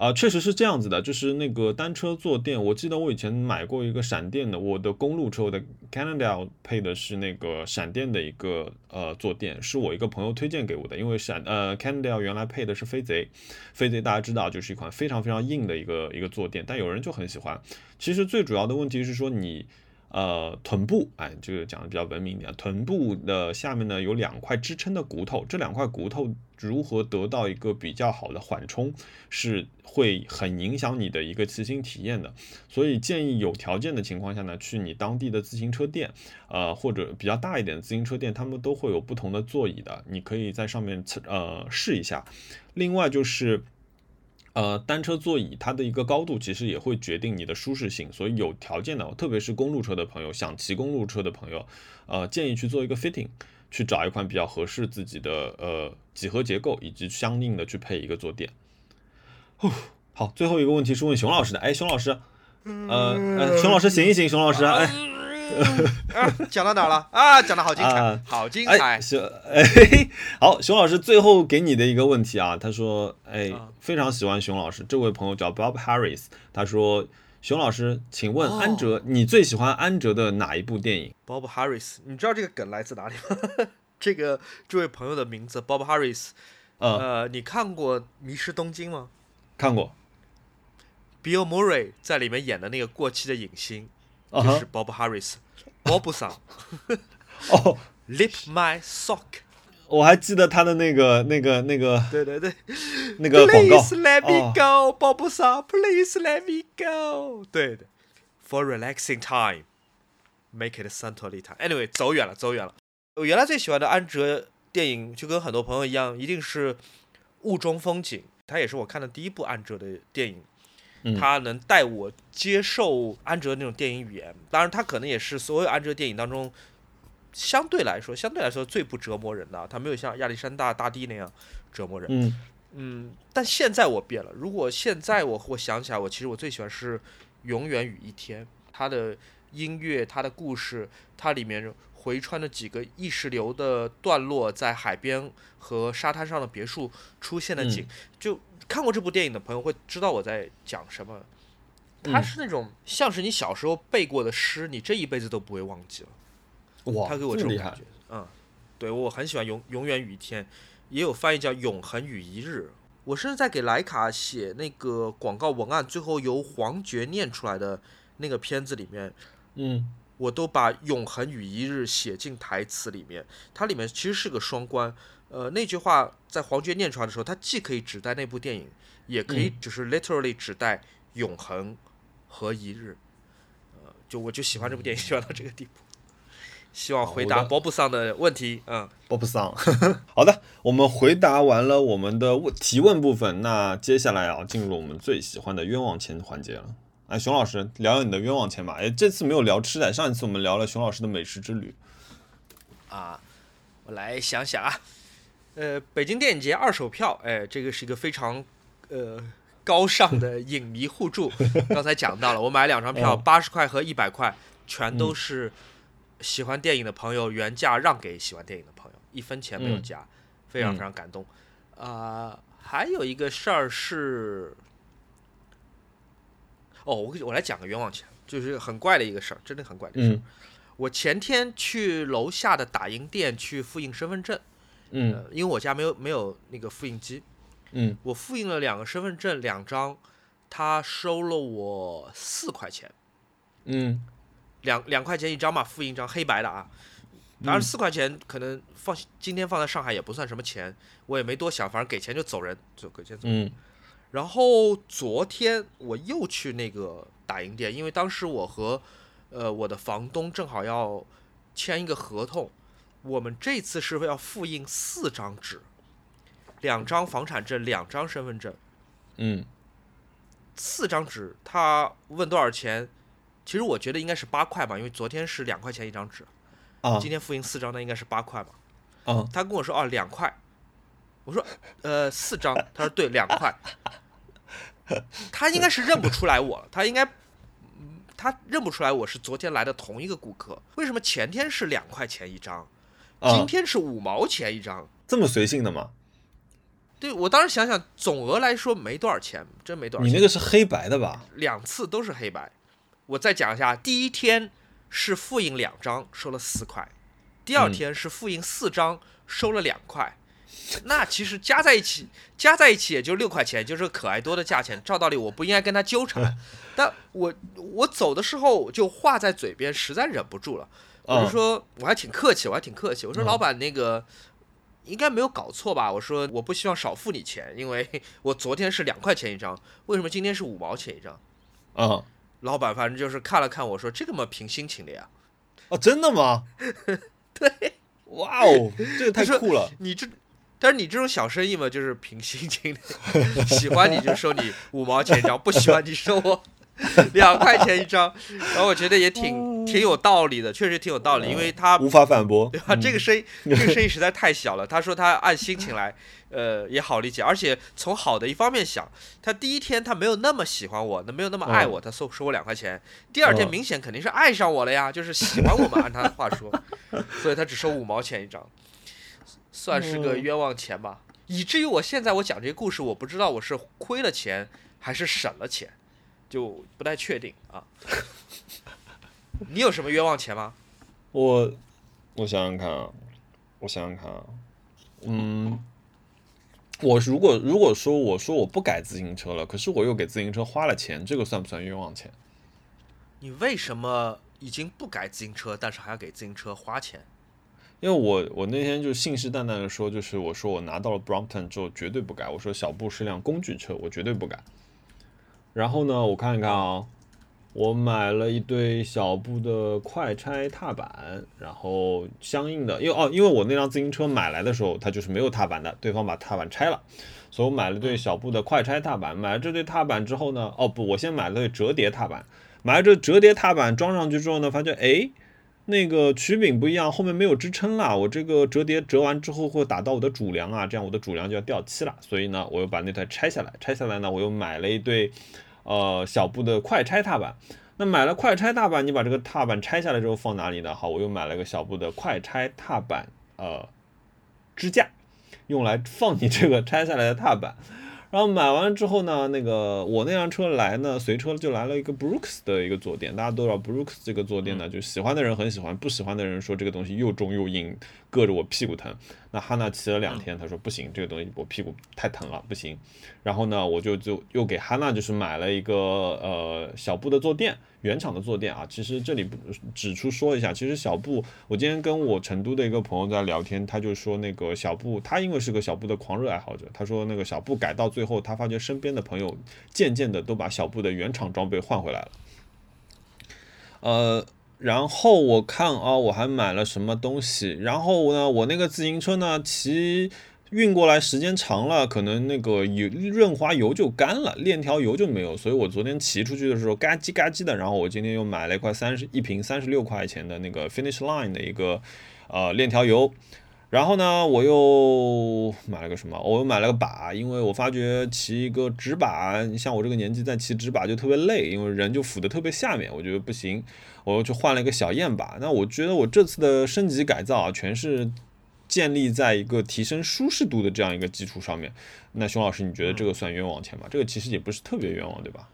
啊，确实是这样子的，就是那个单车坐垫，我记得我以前买过一个闪电的，我的公路车，的 Cannondale 配的是那个闪电的一个呃坐垫，是我一个朋友推荐给我的，因为闪呃 Cannondale 原来配的是飞贼，飞贼大家知道就是一款非常非常硬的一个一个坐垫，但有人就很喜欢，其实最主要的问题是说你。呃，臀部，哎，这个讲的比较文明一点。臀部的下面呢有两块支撑的骨头，这两块骨头如何得到一个比较好的缓冲，是会很影响你的一个骑行体验的。所以建议有条件的情况下呢，去你当地的自行车店，呃，或者比较大一点的自行车店，他们都会有不同的座椅的，你可以在上面测呃试一下。另外就是。呃，单车座椅它的一个高度其实也会决定你的舒适性，所以有条件的，特别是公路车的朋友，想骑公路车的朋友，呃，建议去做一个 fitting，去找一款比较合适自己的呃几何结构，以及相应的去配一个坐垫。哦，好，最后一个问题是问熊老师的，哎，熊老师，呃，熊老师醒一醒，熊老师，哎。啊，讲到哪了 啊？讲的好精彩，好精彩。熊，哎，好，熊老师最后给你的一个问题啊，他说，哎，非常喜欢熊老师。这位朋友叫 Bob Harris，他说，熊老师，请问安哲，你最喜欢安哲的哪一部电影？Bob Harris，你知道这个梗来自哪里吗？这个这位朋友的名字 Bob Harris，呃，你看过《迷失东京》吗？看过。Bill Murray 在里面演的那个过气的影星，就是 Bob Harris，Bob 桑。哦，Lip my sock。我还记得他的那个、那个、那个，对对对，那个广告。Please let me go，鲍勃桑，Please let me go。对的，For relaxing time，make it Santorini time。Anyway，走远了，走远了。我原来最喜欢的安哲电影，就跟很多朋友一样，一定是《雾中风景》。它也是我看的第一部安哲的电影。它能带我接受安哲那种电影语言。当然，他可能也是所有安哲电影当中。相对来说，相对来说最不折磨人的，他没有像亚历山大大帝那样折磨人。嗯嗯，但现在我变了。如果现在我我想起来，我其实我最喜欢是《永远与一天》，他的音乐、他的故事、它里面回穿的几个意识流的段落，在海边和沙滩上的别墅出现的景，就看过这部电影的朋友会知道我在讲什么。它是那种像是你小时候背过的诗，你这一辈子都不会忘记了。他给我这种感觉，嗯，对我很喜欢《永永远与一天》，也有翻译叫《永恒与一日》。我甚至在给莱卡写那个广告文案，最后由黄觉念出来的那个片子里面，嗯，我都把《永恒与一日》写进台词里面。它里面其实是个双关，呃，那句话在黄觉念出来的时候，它既可以指代那部电影，也可以只是 literally 指代永恒和一日。呃，就我就喜欢这部电影，喜欢到这个地步。希望回答波布桑的问题。嗯，波布桑，好的，我们回答完了我们的问提问部分，那接下来啊，进入我们最喜欢的冤枉钱环节了。哎，熊老师，聊聊你的冤枉钱吧。哎，这次没有聊吃的，上一次我们聊了熊老师的美食之旅。啊，我来想想啊，呃，北京电影节二手票，哎，这个是一个非常呃高尚的 影迷互助。刚才讲到了，我买两张票，八十块和一百块，全都是。喜欢电影的朋友原价让给喜欢电影的朋友，一分钱没有加，非常非常感动。啊，还有一个事儿是，哦，我我来讲个冤枉钱，就是很怪的一个事儿，真的很怪的事儿。我前天去楼下的打印店去复印身份证，嗯，因为我家没有没有那个复印机，嗯，我复印了两个身份证两张，他收了我四块钱，嗯。两两块钱一张嘛，复印一张黑白的啊，当然四块钱可能放今天放在上海也不算什么钱，我也没多想，反正给钱就走人，就给钱走。嗯。然后昨天我又去那个打印店，因为当时我和呃我的房东正好要签一个合同，我们这次是要复印四张纸，两张房产证，两张身份证。嗯。四张纸，他问多少钱？其实我觉得应该是八块吧，因为昨天是两块钱一张纸，啊，今天复印四张，那应该是八块吧，啊，他跟我说哦两块，我说呃四张，他说对两块，他应该是认不出来我了，他应该，他认不出来我是昨天来的同一个顾客，为什么前天是两块钱一张，今天是五毛钱一张，这么随性的吗？对我当时想想，总额来说没多少钱，真没多少钱。你那个是黑白的吧？两次都是黑白。我再讲一下，第一天是复印两张，收了四块；第二天是复印四张，收了两块。那其实加在一起，加在一起也就六块钱，就是可爱多的价钱。照道理我不应该跟他纠缠，但我我走的时候就话在嘴边，实在忍不住了，我就说我还挺客气，我还挺客气。我说老板那个应该没有搞错吧？我说我不希望少付你钱，因为 我昨天是两块钱一张，为什么今天是五毛钱一张？啊。老板反正就是看了看我说：“这个嘛凭心情的呀。”哦，真的吗？对，哇哦，这个太酷了！你这，但是你这种小生意嘛，就是凭心情的，喜欢你就收你五毛钱一张，不喜欢你收我。两块钱一张，然后我觉得也挺挺有道理的，确实挺有道理，因为他无法反驳，对吧？这个声音 这个声音实在太小了。他说他按心情来，呃，也好理解。而且从好的一方面想，他第一天他没有那么喜欢我，那没有那么爱我，他收收我两块钱。第二天明显肯定是爱上我了呀，就是喜欢我嘛，按他的话说，所以他只收五毛钱一张，算是个冤枉钱吧。以至于我现在我讲这个故事，我不知道我是亏了钱还是省了钱。就不太确定啊。你有什么冤枉钱吗？我我想想看啊，我想想看啊，嗯，我如果如果说我说我不改自行车了，可是我又给自行车花了钱，这个算不算冤枉钱？你为什么已经不改自行车，但是还要给自行车花钱？因为我我那天就信誓旦旦的说，就是我说我拿到了 Brompton 之后绝对不改，我说小布是辆工具车，我绝对不改。然后呢，我看一看啊。我买了一对小布的快拆踏板，然后相应的，因为哦，因为我那辆自行车买来的时候它就是没有踏板的，对方把踏板拆了，所以我买了对小布的快拆踏板。买了这对踏板之后呢，哦不，我先买了对折叠踏板。买了这折叠踏板装上去之后呢，发现哎，那个曲柄不一样，后面没有支撑了。我这个折叠折完之后会打到我的主梁啊，这样我的主梁就要掉漆了。所以呢，我又把那台拆下来，拆下来呢，我又买了一对。呃，小布的快拆踏板，那买了快拆踏板，你把这个踏板拆下来之后放哪里呢？好，我又买了个小布的快拆踏板，呃，支架，用来放你这个拆下来的踏板。然后买完之后呢，那个我那辆车来呢，随车就来了一个 Brooks 的一个坐垫，大家都知道 Brooks 这个坐垫呢，就喜欢的人很喜欢，不喜欢的人说这个东西又重又硬，硌着我屁股疼。那哈娜骑了两天，他说不行，这个东西我屁股太疼了，不行。然后呢，我就就又给哈娜就是买了一个呃小布的坐垫。原厂的坐垫啊，其实这里指出说一下，其实小布，我今天跟我成都的一个朋友在聊天，他就说那个小布，他因为是个小布的狂热爱好者，他说那个小布改到最后，他发觉身边的朋友渐渐的都把小布的原厂装备换回来了。呃，然后我看啊，我还买了什么东西，然后呢，我那个自行车呢骑。运过来时间长了，可能那个油润滑油就干了，链条油就没有，所以我昨天骑出去的时候嘎叽嘎叽的。然后我今天又买了一块三十一瓶三十六块钱的那个 Finish Line 的一个呃链条油。然后呢，我又买了个什么？我又买了个把，因为我发觉骑一个直把，像我这个年纪在骑直把就特别累，因为人就俯的特别下面，我觉得不行，我又去换了一个小燕把。那我觉得我这次的升级改造啊，全是。建立在一个提升舒适度的这样一个基础上面，那熊老师，你觉得这个算冤枉钱吗？这个其实也不是特别冤枉，对吧？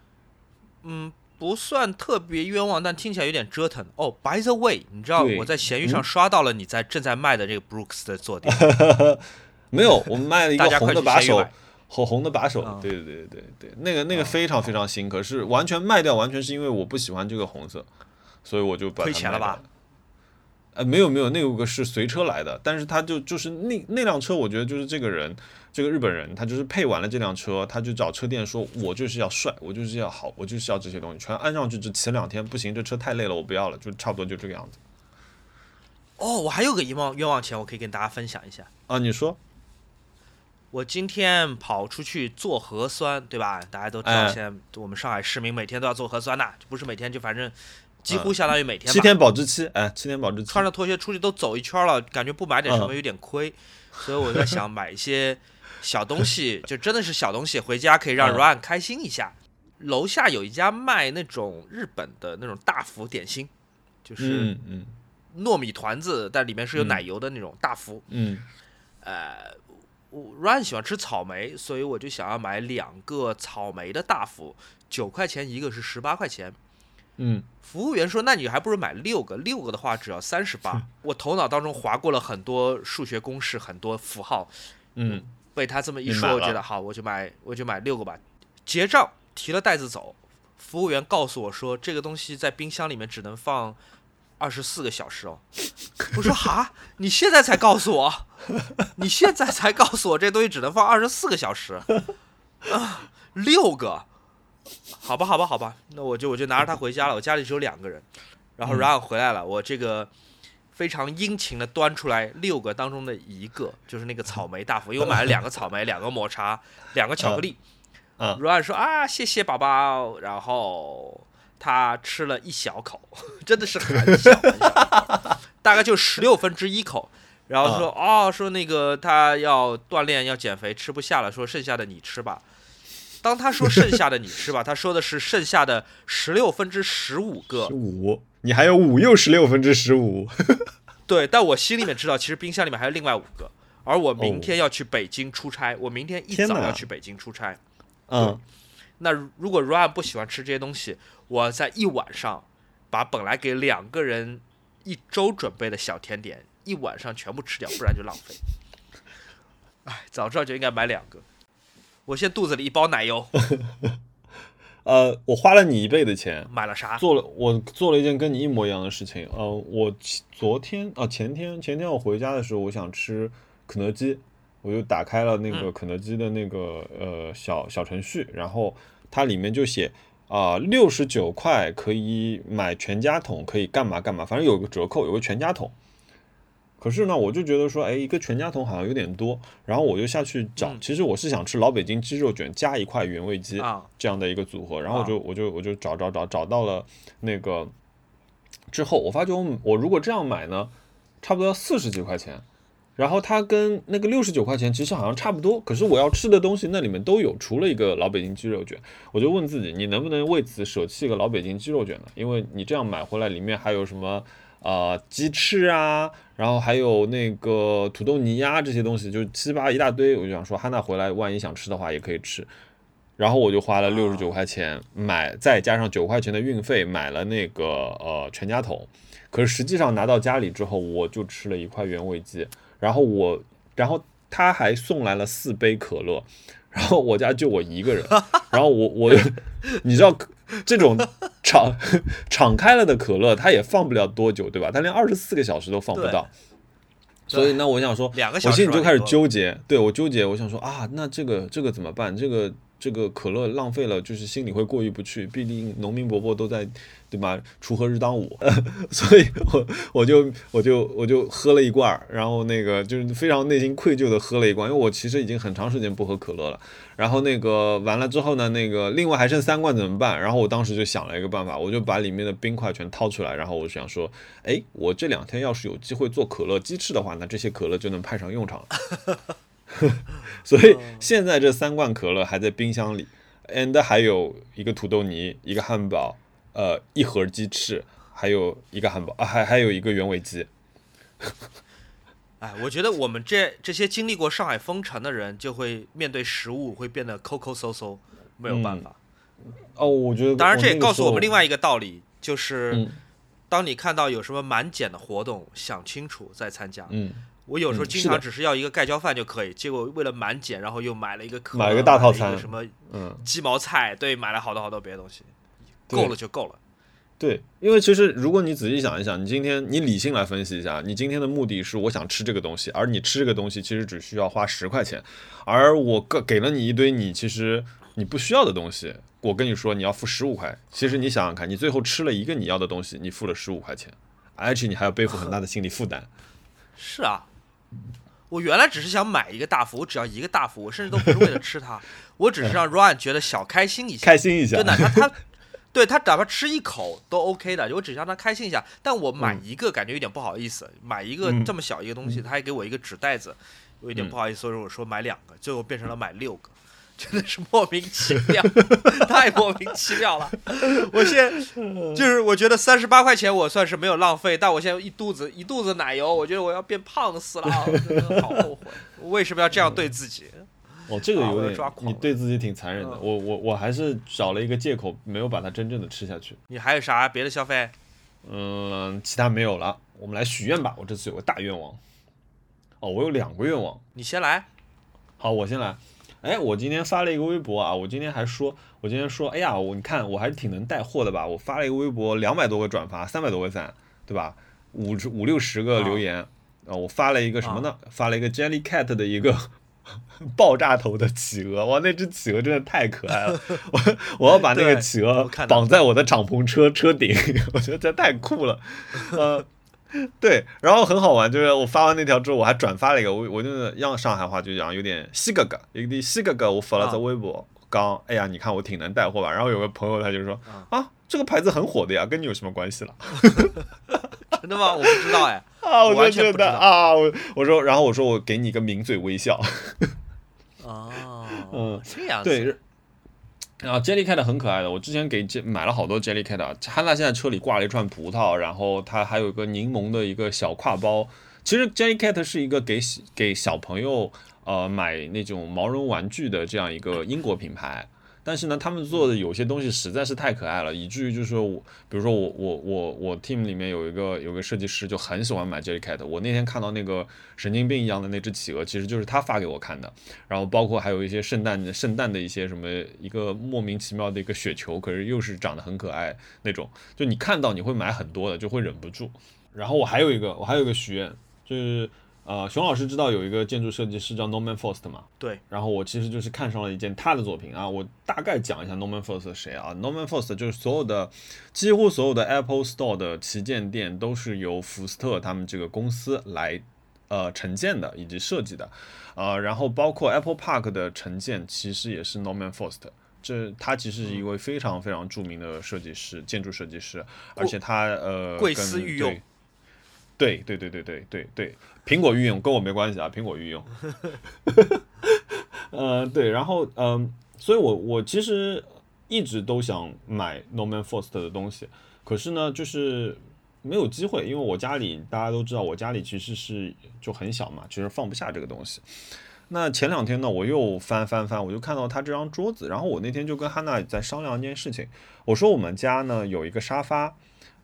嗯，不算特别冤枉，但听起来有点折腾。哦，By the way，你知道我在闲鱼上刷到了你在正在卖的这个 Brooks 的坐垫？没有，我们卖了一个红的把手，红红的把手。对对对对对对，那个那个非常非常新，可是完全卖掉，完全是因为我不喜欢这个红色，所以我就把亏钱了吧？呃，没有没有，那个是随车来的，但是他就就是那那辆车，我觉得就是这个人，这个日本人，他就是配完了这辆车，他就找车店说，我就是要帅，我就是要好，我就是要这些东西，全安上去，只骑两天不行，这车太累了，我不要了，就差不多就这个样子。哦，我还有个冤枉冤枉钱，我可以跟大家分享一下啊，你说，我今天跑出去做核酸，对吧？大家都知道，现在我们上海市民每天都要做核酸的，不是每天就反正。几乎相当于每天 七天保质期，哎，七天保质期。穿着拖鞋出去都走一圈了，感觉不买点什么有点亏，所以我在想买一些小东西，就真的是小东西，回家可以让 Ryan 开心一下。楼下有一家卖那种日本的那种大福点心，就是糯米团子，但里面是有奶油的那种大福。嗯，呃，我 Ryan 喜欢吃草莓，所以我就想要买两个草莓的大福，九块钱一个，是十八块钱。嗯，服务员说：“那你还不如买六个，六个的话只要三十八。”我头脑当中划过了很多数学公式，很多符号。嗯，被他这么一说，我觉得好，我就买，我就买六个吧。结账，提了袋子走。服务员告诉我说：“这个东西在冰箱里面只能放二十四个小时哦。”我说：“哈，你现在才告诉我？你现在才告诉我这东西只能放二十四个小时？啊，六个。”好吧，好吧，好吧，那我就我就拿着它回家了。我家里只有两个人，然后 Ryan 回来了，我这个非常殷勤的端出来六个当中的一个，就是那个草莓大福，因为我买了两个草莓，两个抹茶，两个巧克力。嗯，Ryan 说啊，谢谢宝宝，然后他吃了一小口，真的是很小很小，大概就十六分之一口，然后说哦，说那个他要锻炼要减肥，吃不下了，说剩下的你吃吧。当他说剩下的你吃吧，他说的是剩下的十六分之十五个。五，你还有五又十六分之十五，对，但我心里面知道，其实冰箱里面还有另外五个，而我明天要去北京出差，我明天一早要去北京出差，嗯，那如果 Ryan 不喜欢吃这些东西，我在一晚上把本来给两个人一周准备的小甜点一晚上全部吃掉，不然就浪费。哎，早知道就应该买两个。我现在肚子里一包奶油。呃，我花了你一倍的钱买了啥？做了，我做了一件跟你一模一样的事情。呃，我昨天啊，前天前天我回家的时候，我想吃肯德基，我就打开了那个肯德基的那个呃小小程序，然后它里面就写啊六十九块可以买全家桶，可以干嘛干嘛，反正有个折扣，有个全家桶。可是呢，我就觉得说，哎，一个全家桶好像有点多，然后我就下去找。其实我是想吃老北京鸡肉卷加一块原味鸡这样的一个组合，然后我就我就我就找找找找到了那个之后，我发觉我我如果这样买呢，差不多要四十几块钱，然后它跟那个六十九块钱其实好像差不多。可是我要吃的东西那里面都有，除了一个老北京鸡肉卷，我就问自己，你能不能为此舍弃一个老北京鸡肉卷呢？因为你这样买回来里面还有什么？啊，鸡翅啊，然后还有那个土豆泥呀，这些东西就七八一大堆。我就想说，哈娜回来万一想吃的话也可以吃。然后我就花了六十九块钱买，再加上九块钱的运费买了那个呃全家桶。可是实际上拿到家里之后，我就吃了一块原味鸡。然后我，然后他还送来了四杯可乐。然后我家就我一个人。然后我我，你知道。这种敞敞开了的可乐，它也放不了多久，对吧？它连二十四个小时都放不到。所以那，我想说，我心里就开始纠结。对我纠结，我想说啊，那这个这个怎么办？这个这个可乐浪费了，就是心里会过意不去。毕竟农民伯伯都在。对吧？锄禾日当午，所以我我就我就我就喝了一罐，然后那个就是非常内心愧疚的喝了一罐，因为我其实已经很长时间不喝可乐了。然后那个完了之后呢，那个另外还剩三罐怎么办？然后我当时就想了一个办法，我就把里面的冰块全掏出来，然后我想说，哎，我这两天要是有机会做可乐鸡翅的话，那这些可乐就能派上用场了。所以现在这三罐可乐还在冰箱里，and 还有一个土豆泥，一个汉堡。呃，一盒鸡翅，还有一个汉堡啊，还还有一个原味鸡。哎，我觉得我们这这些经历过上海封城的人，就会面对食物会变得抠抠搜搜，没有办法。哦，我觉得。当然，这也告诉我们另外一个道理，就是当你看到有什么满减的活动，想清楚再参加。嗯。我有时候经常只是要一个盖浇饭就可以，结果为了满减，然后又买了一个可买了个大套餐，什么嗯鸡毛菜，对，买了好多好多别的东西。够了就够了，对，因为其实如果你仔细想一想，你今天你理性来分析一下，你今天的目的是我想吃这个东西，而你吃这个东西其实只需要花十块钱，而我给给了你一堆你其实你不需要的东西，我跟你说你要付十五块，其实你想想看，你最后吃了一个你要的东西，你付了十五块钱，而且你还要背负很大的心理负担。是啊，我原来只是想买一个大福，我只要一个大福，我甚至都不是为了吃它，我只是让 Ryan 觉得小开心一下，开心一下，就哪怕他。对他哪怕吃一口都 OK 的，我只让他开心一下。但我买一个感觉有点不好意思，买一个这么小一个东西，他还给我一个纸袋子，我有点不好意思，所以我说买两个，最后变成了买六个，真的是莫名其妙，太莫名其妙了。我现在 就是我觉得三十八块钱我算是没有浪费，但我现在一肚子一肚子奶油，我觉得我要变胖死了，真的好后悔，为什么要这样对自己？哦，这个有点，你对自己挺残忍的。我我我还是找了一个借口，没有把它真正的吃下去。你还有啥别的消费？嗯，其他没有了。我们来许愿吧。我这次有个大愿望。哦，我有两个愿望。你先来。好，我先来。哎，我今天发了一个微博啊。我今天还说，我今天说，哎呀，我你看我还是挺能带货的吧。我发了一个微博，两百多个转发，三百多个赞，对吧？五十五六十个留言。啊，我发了一个什么呢？发了一个 Jellycat 的一个。爆炸头的企鹅，哇，那只企鹅真的太可爱了！我我要把那个企鹅绑在我的敞篷车车顶，我觉得这太酷了。呃，对，然后很好玩，就是我发完那条之后，我还转发了一个，我我就是用上海话就讲有点西哥哥，一个西哥哥，我发了在微博，刚，哎呀，你看我挺能带货吧？然后有个朋友他就说啊，这个牌子很火的呀，跟你有什么关系了？真的吗？我不知道哎。啊，我就觉得啊，我我说，然后我说我给你一个抿嘴微笑。哦，嗯，这样对。啊 Jellycat 很可爱的，我之前给买了好多 Jellycat。汉娜现在车里挂了一串葡萄，然后它还有一个柠檬的一个小挎包。其实 Jellycat 是一个给给小朋友呃买那种毛绒玩具的这样一个英国品牌。但是呢，他们做的有些东西实在是太可爱了，以至于就是说我，比如说我我我我 team 里面有一个有个设计师就很喜欢买 Jellycat，我那天看到那个神经病一样的那只企鹅，其实就是他发给我看的。然后包括还有一些圣诞圣诞的一些什么一个莫名其妙的一个雪球，可是又是长得很可爱那种，就你看到你会买很多的，就会忍不住。然后我还有一个我还有一个许愿，就是呃熊老师知道有一个建筑设计师叫 Norman Foster 吗？对。然后我其实就是看上了一件他的作品啊，我大概讲一下 Norman Foster 谁啊？Norman Foster 就是所有的几乎所有的 Apple Store 的旗舰店都是由福斯特他们这个公司来呃承建的以及设计的，呃，然后包括 Apple Park 的承建其实也是 Norman Foster。这他其实是一位非常非常著名的设计师，建筑设计师，而且他呃贵司御用。对对对对对对对，苹果御用跟我没关系啊，苹果御用。呃，对，然后嗯，所以我我其实一直都想买 Norman Foster 的东西，可是呢，就是没有机会，因为我家里大家都知道，我家里其实是就很小嘛，其实放不下这个东西。那前两天呢，我又翻翻翻，我就看到他这张桌子，然后我那天就跟汉娜在商量一件事情，我说我们家呢有一个沙发。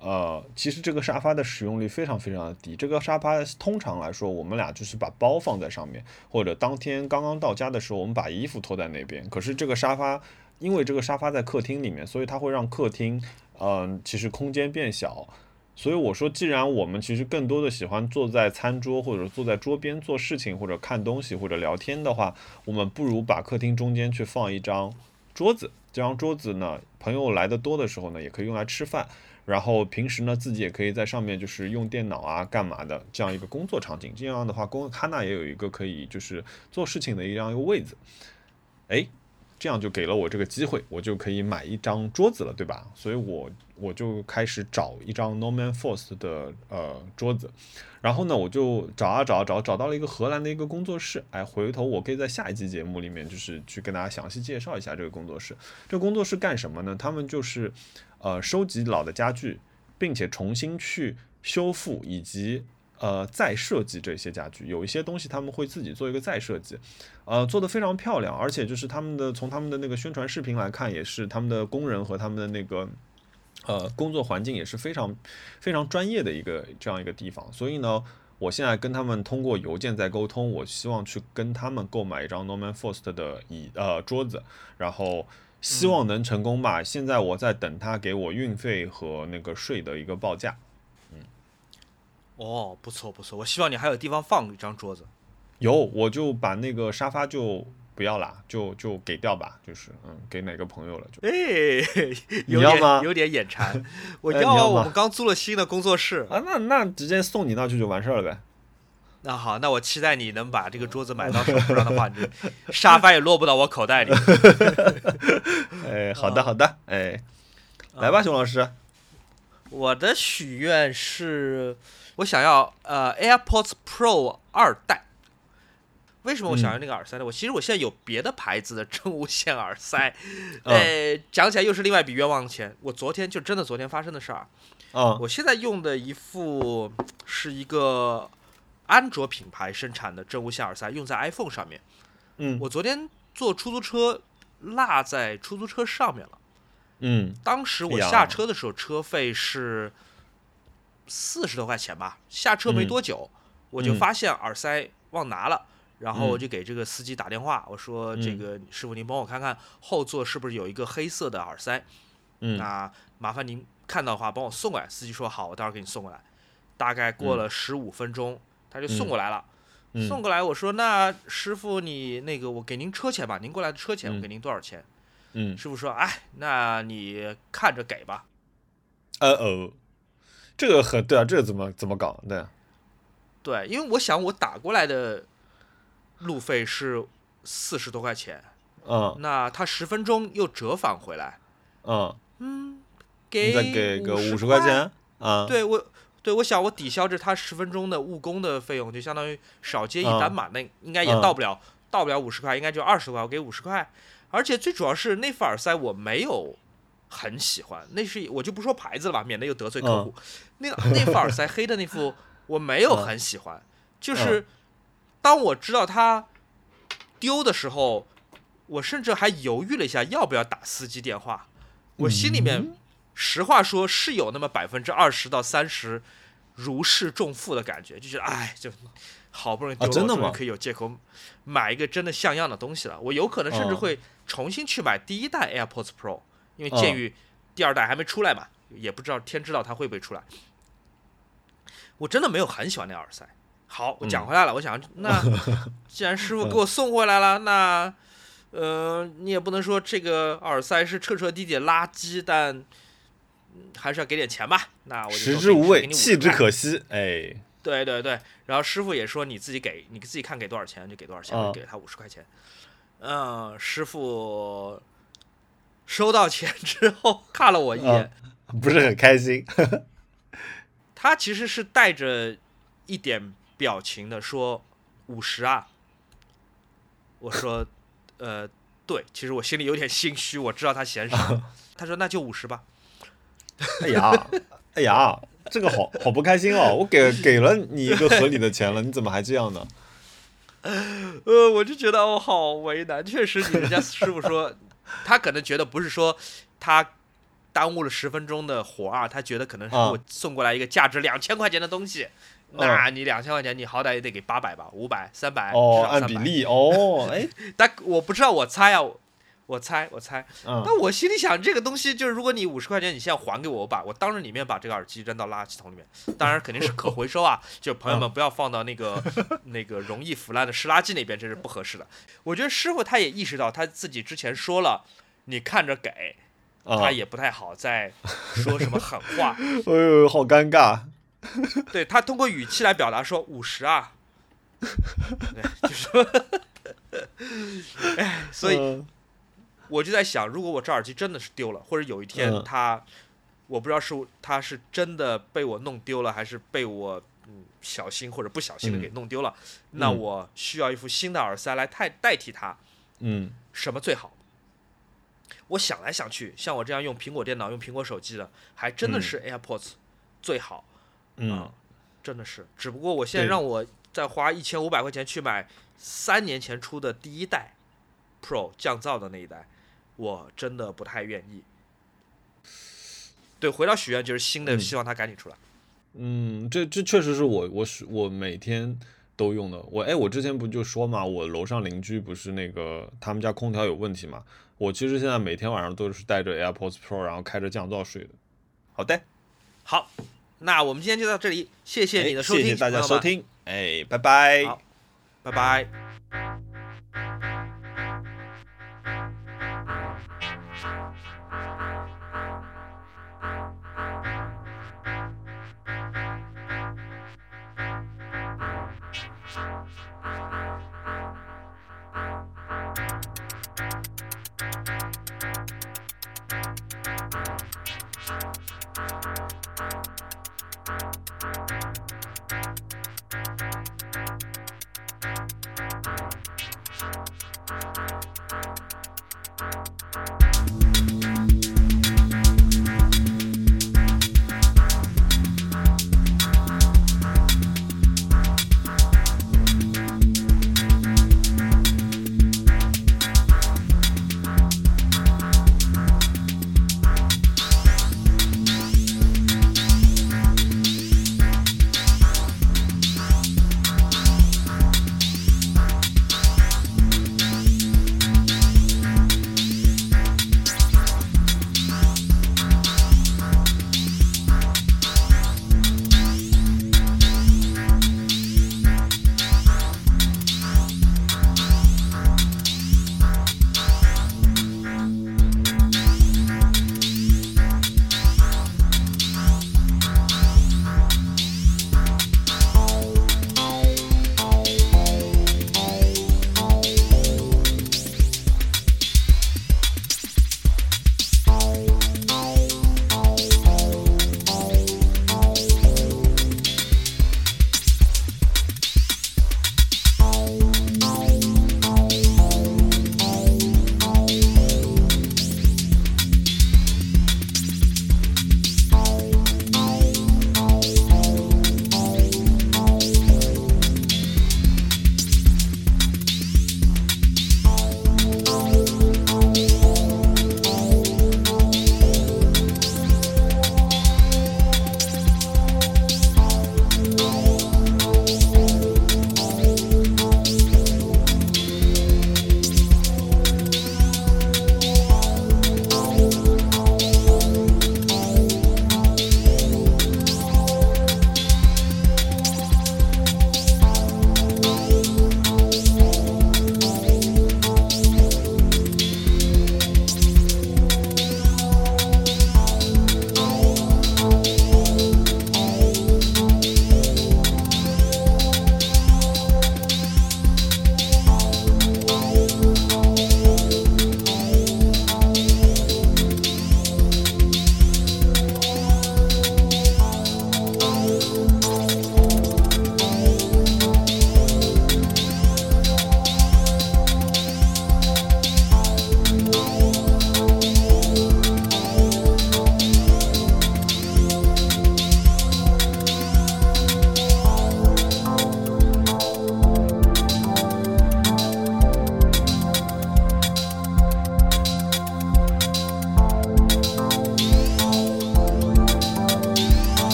呃，其实这个沙发的使用率非常非常的低。这个沙发通常来说，我们俩就是把包放在上面，或者当天刚刚到家的时候，我们把衣服拖在那边。可是这个沙发，因为这个沙发在客厅里面，所以它会让客厅，嗯，其实空间变小。所以我说，既然我们其实更多的喜欢坐在餐桌，或者坐在桌边做事情，或者看东西，或者聊天的话，我们不如把客厅中间去放一张桌子。这张桌子呢，朋友来的多的时候呢，也可以用来吃饭。然后平时呢，自己也可以在上面就是用电脑啊，干嘛的这样一个工作场景。这样的话，工哈娜也有一个可以就是做事情的一样一个位子。哎，这样就给了我这个机会，我就可以买一张桌子了，对吧？所以我我就开始找一张 Norman Foster 的呃桌子。然后呢，我就找啊找啊找，找到了一个荷兰的一个工作室。哎，回头我可以在下一期节目里面就是去跟大家详细介绍一下这个工作室。这工作室干什么呢？他们就是。呃，收集老的家具，并且重新去修复以及呃再设计这些家具。有一些东西他们会自己做一个再设计，呃，做的非常漂亮。而且就是他们的从他们的那个宣传视频来看，也是他们的工人和他们的那个呃工作环境也是非常非常专业的一个这样一个地方。所以呢，我现在跟他们通过邮件在沟通，我希望去跟他们购买一张 Norman Foster 的椅呃桌子，然后。希望能成功吧。现在我在等他给我运费和那个税的一个报价。嗯，哦，不错不错。我希望你还有地方放一张桌子。有，我就把那个沙发就不要了，就就给掉吧。就是嗯，给哪个朋友了就。哎，你要吗？有点眼馋。我要。我们刚租了新的工作室啊，那那直接送你那去就完事儿了呗。那好，那我期待你能把这个桌子买到手，不然的话，你沙发也落不到我口袋里。哎，好的，好的，哎，来吧，熊老师。我的许愿是，我想要呃 AirPods Pro 二代。为什么我想要那个耳塞呢？我其实我现在有别的牌子的真无线耳塞，呃，讲起来又是另外一笔冤枉钱。我昨天就真的昨天发生的事儿。啊，我现在用的一副是一个。安卓品牌生产的真无线耳塞用在 iPhone 上面，嗯，我昨天坐出租车落在出租车上面了，嗯，当时我下车的时候车费是四十多块钱吧，下车没多久我就发现耳塞忘拿了，然后我就给这个司机打电话，我说这个师傅您帮我看看后座是不是有一个黑色的耳塞，嗯，那麻烦您看到的话帮我送过来，司机说好，我待会儿给你送过来，大概过了十五分钟。他就送过来了，送过来，我说那师傅你那个我给您车钱吧，您过来的车钱我给您多少钱？嗯，师傅说哎，那你看着给吧。呃哦，这个很对啊，这个怎么怎么搞？对，对，因为我想我打过来的路费是四十多块钱，嗯，那他十分钟又折返回来，嗯嗯，给再给个五十块钱啊？对我。对，我想我抵消这他十分钟的误工的费用，就相当于少接一单嘛，那应该也到不了，到不了五十块，应该就二十块，我给五十块。而且最主要是那副耳塞我没有很喜欢，那是我就不说牌子了吧，免得又得罪客户。那个那副耳塞黑的那副我没有很喜欢，就是当我知道他丢的时候，我甚至还犹豫了一下要不要打司机电话。我心里面实话说是有那么百分之二十到三十如释重负的感觉，就觉得哎，就好不容易丢了，可以有借口买一个真的像样的东西了。我有可能甚至会重新去买第一代 AirPods Pro，因为鉴于第二代还没出来嘛，也不知道天知道它会不会出来。我真的没有很喜欢那耳塞。好，我讲回来了，我想那 既然师傅给我送回来了，那。呃，你也不能说这个耳塞是彻彻底底的垃圾，但还是要给点钱吧。那我就食之无味，弃之可惜。哎，对对对。然后师傅也说你自己给，你自己看给多少钱就给多少钱，给了他五十块钱。嗯，师傅收到钱之后看了我一眼，不是很开心。他其实是带着一点表情的说：“五十啊。”我说。呃，对，其实我心里有点心虚，我知道他嫌少。他说那就五十吧。哎呀，哎呀，这个好好不开心哦！我给 给了你一个合理的钱了，你怎么还这样呢？呃，我就觉得我好为难。确实，你人家师傅说，他可能觉得不是说他耽误了十分钟的活啊，他觉得可能是我送过来一个价值两千块钱的东西。那你两千块钱，你好歹也得给八百吧，五百、三百，哦，按比例哦，哎，但我不知道，我猜啊，我猜，我猜，那我心里想，这个东西就是，如果你五十块钱，你现在还给我，我把我当着你面把这个耳机扔到垃圾桶里面，当然肯定是可回收啊，就朋友们不要放到那个 那个容易腐烂的湿垃圾那边，这是不合适的。我觉得师傅他也意识到他自己之前说了，你看着给，他也不太好再说什么狠话，哎呦，好尴尬。对他通过语气来表达说五十啊，对，就说，哎，所以我就在想，如果我这耳机真的是丢了，或者有一天它，我不知道是它是真的被我弄丢了，还是被我嗯小心或者不小心的给弄丢了，那我需要一副新的耳塞来代代替它，嗯，什么最好？我想来想去，像我这样用苹果电脑、用苹果手机的，还真的是 AirPods 最好。嗯，真的是，只不过我现在让我再花一千五百块钱去买三年前出的第一代 Pro 降噪的那一代，我真的不太愿意。对，回到许愿就是新的，希望它赶紧出来。嗯，这这确实是我我是我每天都用的。我哎，我之前不就说嘛，我楼上邻居不是那个他们家空调有问题嘛？我其实现在每天晚上都是带着 AirPods Pro，然后开着降噪睡的。好的，好。那我们今天就到这里，谢谢你的收听，谢谢大家收听，哎，拜拜，拜拜。